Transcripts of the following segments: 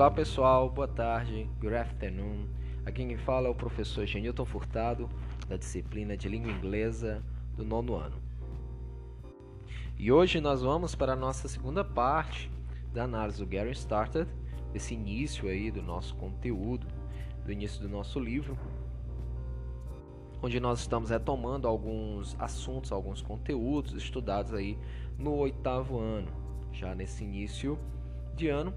Olá pessoal, boa tarde, good afternoon. Aqui quem fala é o professor Genilton Furtado, da disciplina de língua inglesa do nono ano. E hoje nós vamos para a nossa segunda parte da análise do Gary Started, esse início aí do nosso conteúdo, do início do nosso livro, onde nós estamos retomando alguns assuntos, alguns conteúdos estudados aí no oitavo ano, já nesse início de ano,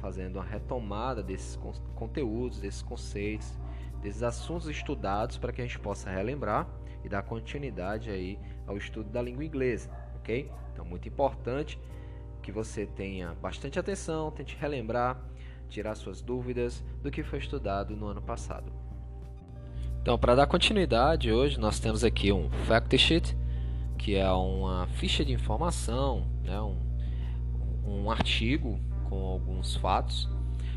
fazendo uma retomada desses conteúdos, desses conceitos, desses assuntos estudados para que a gente possa relembrar e dar continuidade aí ao estudo da língua inglesa, ok? Então, muito importante que você tenha bastante atenção, tente relembrar, tirar suas dúvidas do que foi estudado no ano passado. Então, para dar continuidade, hoje nós temos aqui um fact sheet, que é uma ficha de informação, né, um, um artigo com alguns fatos.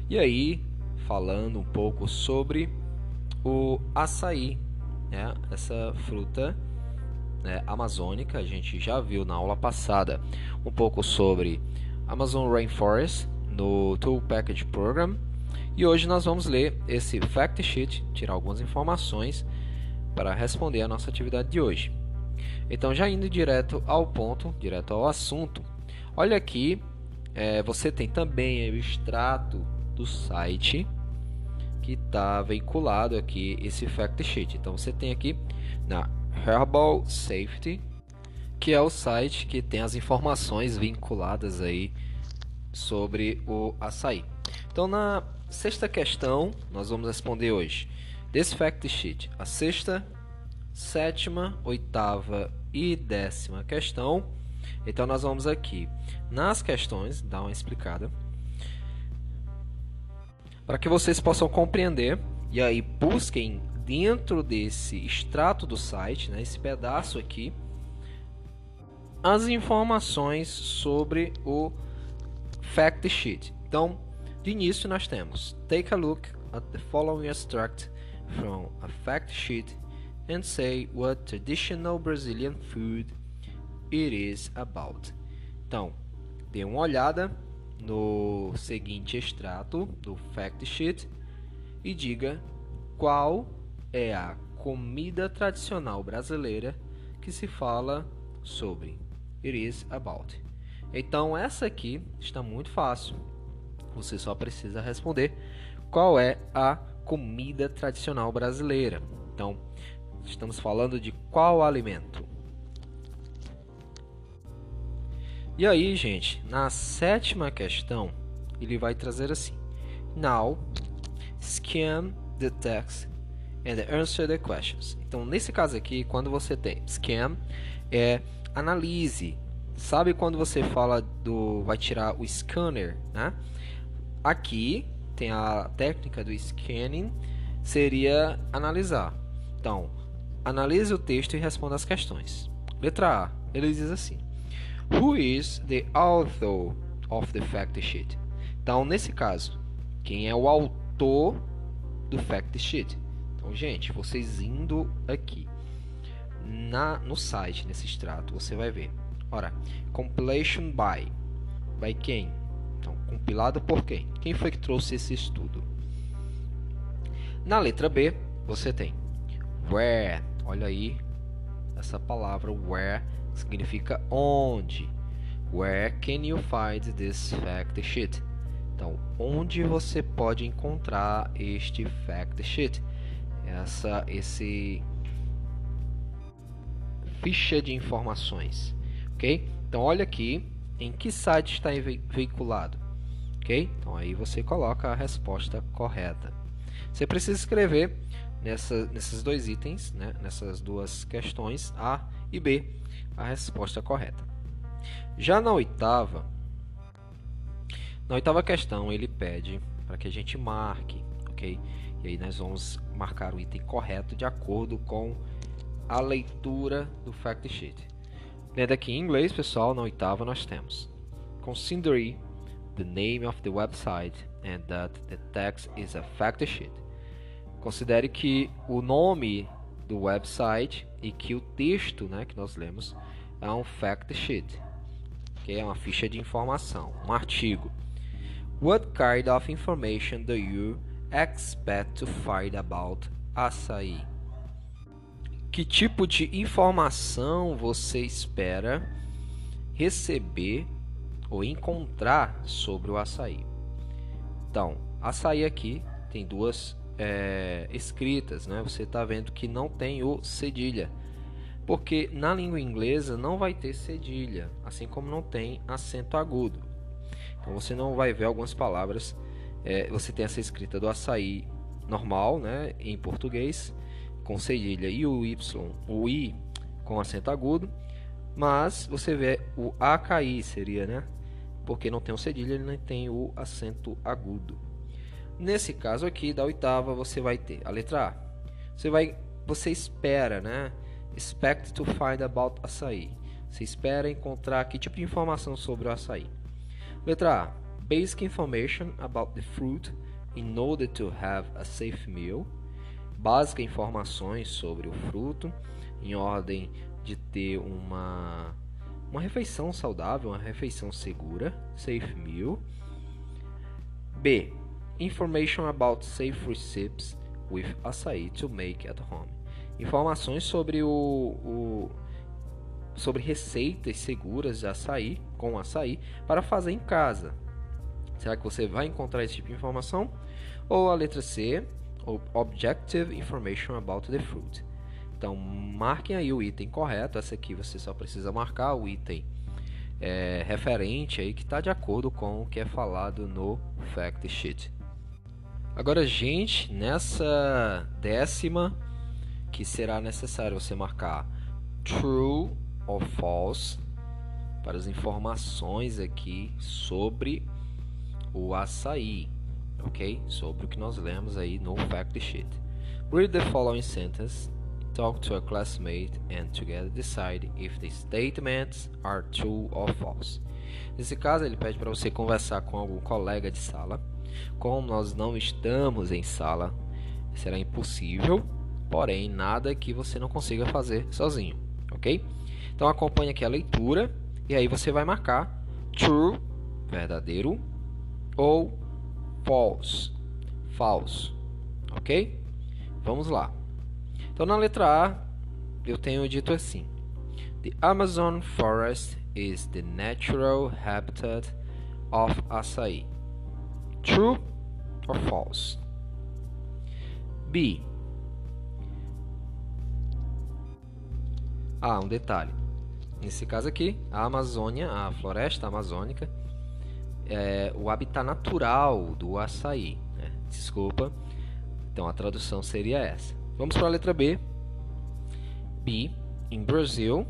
E aí, falando um pouco sobre o açaí, né, essa fruta né, amazônica, a gente já viu na aula passada um pouco sobre Amazon Rainforest no Tool Package Program e hoje nós vamos ler esse fact sheet, tirar algumas informações para responder a nossa atividade de hoje. Então, já indo direto ao ponto, direto ao assunto, olha aqui, é, você tem também o extrato do site que está vinculado aqui esse fact sheet. Então, você tem aqui na Herbal Safety, que é o site que tem as informações vinculadas aí sobre o açaí. Então, na sexta questão, nós vamos responder hoje desse fact sheet. A sexta, sétima, oitava e décima questão. Então, nós vamos aqui nas questões, dar uma explicada, para que vocês possam compreender e aí busquem dentro desse extrato do site, né, esse pedaço aqui, as informações sobre o fact sheet. Então, de início, nós temos Take a look at the following extract from a fact sheet and say what traditional Brazilian food it is about. Então, dê uma olhada no seguinte extrato do fact sheet e diga qual é a comida tradicional brasileira que se fala sobre. It is about. Então essa aqui está muito fácil. Você só precisa responder qual é a comida tradicional brasileira. Então, estamos falando de qual alimento? E aí, gente, na sétima questão, ele vai trazer assim: Now, scan the text and answer the questions. Então, nesse caso aqui, quando você tem scan, é analise. Sabe quando você fala do vai tirar o scanner, né? Aqui tem a técnica do scanning, seria analisar. Então, analise o texto e responda as questões. Letra A, ele diz assim: Who is the author of the fact sheet? Então, nesse caso, quem é o autor do fact sheet? Então, gente, vocês indo aqui na no site, nesse extrato, você vai ver. Ora, compilation by. By quem? Então, compilado por quem? Quem foi que trouxe esse estudo? Na letra B, você tem where. Olha aí, essa palavra where significa onde. Where can you find this fact sheet? Então, onde você pode encontrar este fact sheet? Essa, esse ficha de informações, ok? Então, olha aqui, em que site está veiculado. Ok? Então aí você coloca a resposta correta. Você precisa escrever nessa, nesses dois itens, né, nessas duas questões, A e B, a resposta correta. Já na oitava, na oitava questão ele pede para que a gente marque, ok? E aí nós vamos marcar o item correto de acordo com a leitura do fact sheet. Lendo aqui em inglês, pessoal, na oitava nós temos Consider the name of the website and that the text is a fact sheet. Considere que o nome do website e que o texto né, que nós lemos é um fact sheet, que é uma ficha de informação, um artigo. What kind of information do you expect to find about açaí? Que tipo de informação você espera receber ou encontrar sobre o açaí? Então, açaí aqui tem duas é, escritas, né? Você está vendo que não tem o cedilha, porque na língua inglesa não vai ter cedilha, assim como não tem acento agudo. Então você não vai ver algumas palavras. É, você tem essa escrita do açaí normal, né? Em português com cedilha e o y, o i com acento agudo, mas você vê o AKI seria, né? Porque não tem o cedilha, ele não tem o acento agudo. Nesse caso aqui da oitava, você vai ter a letra A. Você vai você espera, né? Expect to find about açaí. Você espera encontrar que tipo de informação sobre o açaí. Letra A. Basic information about the fruit in order to have a safe meal. Básica informações sobre o fruto em ordem de ter uma uma refeição saudável, uma refeição segura, safe meal. B. Information about safe recipes with açaí to make at home. Informações sobre o, o sobre receitas seguras de açaí com açaí para fazer em casa. Será que você vai encontrar esse tipo de informação? Ou a letra C, Objective Information about the fruit. Então, marquem aí o item correto. Essa aqui você só precisa marcar o item é, referente aí que está de acordo com o que é falado no fact sheet. Agora, gente, nessa décima que será necessário você marcar true ou false para as informações aqui sobre o açaí, ok? Sobre o que nós lemos aí no fact sheet. Read the following sentence talk to a classmate and together decide if the statements are true or false. Nesse caso, ele pede para você conversar com algum colega de sala. Como nós não estamos em sala, será impossível, porém, nada que você não consiga fazer sozinho, ok? Então, acompanhe aqui a leitura e aí você vai marcar true, verdadeiro, ou false, falso, ok? Vamos lá. Então na letra A eu tenho dito assim: The Amazon forest is the natural habitat of açaí. True or false? B. Ah, um detalhe. Nesse caso aqui, a Amazônia, a floresta amazônica, é o habitat natural do açaí. Né? Desculpa. Então a tradução seria essa. Vamos para a letra B. B. In Brazil,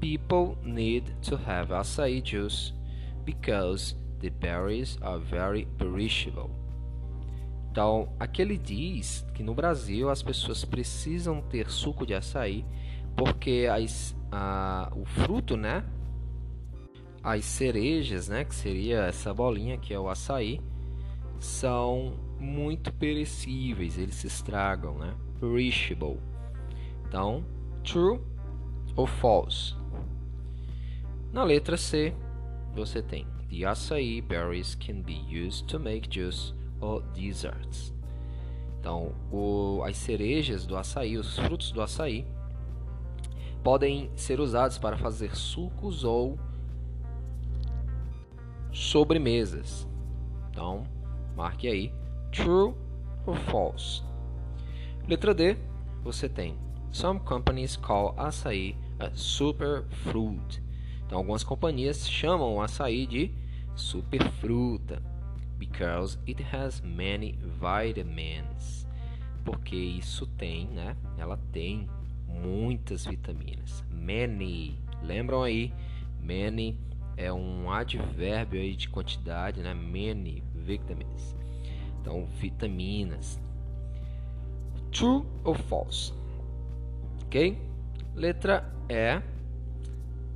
people need to have açaí juice because the berries are very perishable. Então, aqui ele diz que no Brasil as pessoas precisam ter suco de açaí porque as, a, o fruto, né? As cerejas, né? Que seria essa bolinha que é o açaí, são muito perecíveis, eles se estragam, né? Perishable. Então, true ou false? Na letra C, você tem The açaí berries can be used to make juice or desserts. Então, o, as cerejas do açaí, os frutos do açaí, podem ser usados para fazer sucos ou sobremesas. Então, marque aí True or false? Letra D, você tem Some companies call açaí a superfruit. Então, algumas companhias chamam o açaí de superfruta because it has many vitamins. Porque isso tem, né? Ela tem muitas vitaminas. Many. Lembram aí? Many é um advérbio aí de quantidade, né? Many vitamins. Então, vitaminas. True ou false? Ok? Letra E.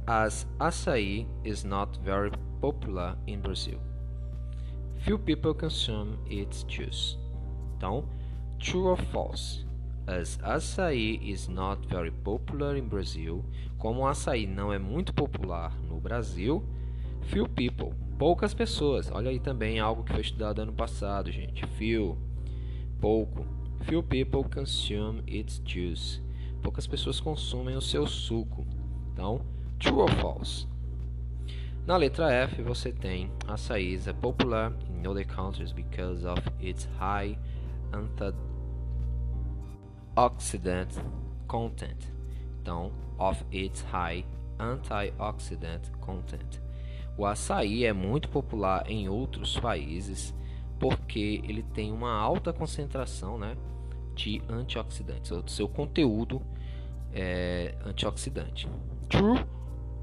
As açaí is not very popular in Brazil. Few people consume its juice. Então, true or false? As açaí is not very popular in Brazil. Como o açaí não é muito popular no Brasil, few people, Poucas pessoas. Olha aí também algo que foi estudado ano passado, gente. Few. Pouco. Few people consume its juice. Poucas pessoas consumem o seu suco. Então, true or false? Na letra F você tem açaí is popular in other countries because of its high antioxidant content. Então, of its high antioxidant content. O açaí é muito popular em outros países porque ele tem uma alta concentração né, de antioxidantes, o seu conteúdo é antioxidante. True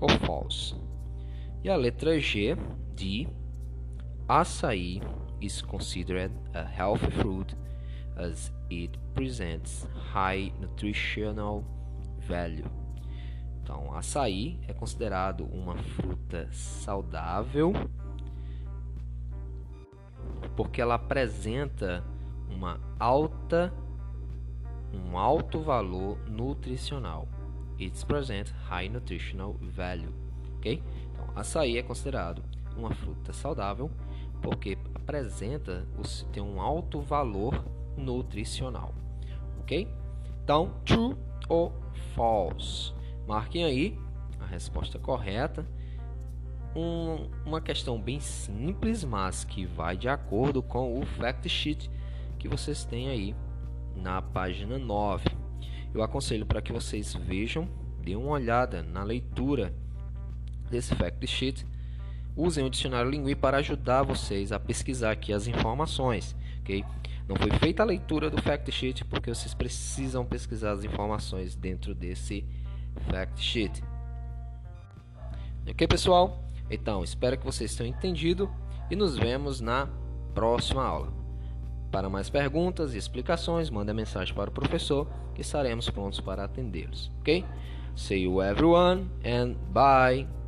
ou false? E a letra G de açaí is considered a healthy fruit as it presents high nutritional value. Então, açaí é considerado uma fruta saudável porque ela apresenta uma alta um alto valor nutricional. It presents high nutritional value. Ok? Então, açaí é considerado uma fruta saudável porque apresenta tem um alto valor nutricional. Ok? Então, true ou false? Marquem aí a resposta correta. Um, uma questão bem simples, mas que vai de acordo com o fact sheet que vocês têm aí na página 9. Eu aconselho para que vocês vejam, deem uma olhada na leitura desse fact sheet. Usem o dicionário Lingui para ajudar vocês a pesquisar aqui as informações, ok? Não foi feita a leitura do fact sheet porque vocês precisam pesquisar as informações dentro desse fact sheet. Ok, pessoal? Então, espero que vocês tenham entendido e nos vemos na próxima aula. Para mais perguntas e explicações, mande mensagem para o professor que estaremos prontos para atendê-los. Ok? See you everyone and bye!